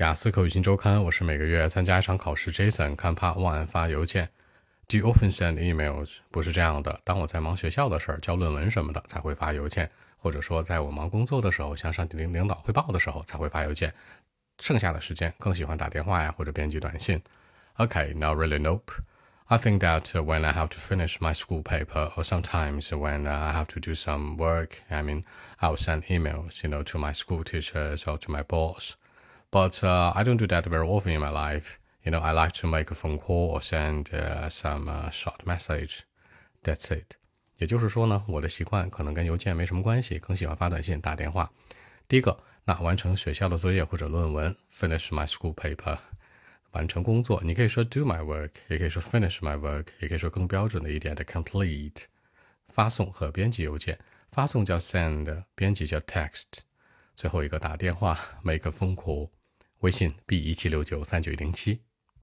雅思口语新周刊，我是每个月参加一场考试。Jason 看 Part One 发邮件。Do you often send emails？不是这样的。当我在忙学校的事儿、交论文什么的，才会发邮件；或者说，在我忙工作的时候、向上级领领导汇报的时候，才会发邮件。剩下的时间更喜欢打电话呀，或者编辑短信。Okay, now really nope. I think that when I have to finish my school paper, or sometimes when I have to do some work, I mean, I'll send emails, you know, to my school teachers or to my boss. But uh, I don't do that very often in my life. You know, I like to make a phone call or send uh, some uh, short message. That's it. 也就是说呢，我的习惯可能跟邮件没什么关系，更喜欢发短信、打电话。第一个，那完成学校的作业或者论文，finish my school paper，完成工作。你可以说 do my work，也可以说 finish my work，也可以说更标准的一点的 complete。发送和编辑邮件，发送叫 send，编辑叫 text。最后一个打电话，make a phone call。 微信 b 一七六九三九零七。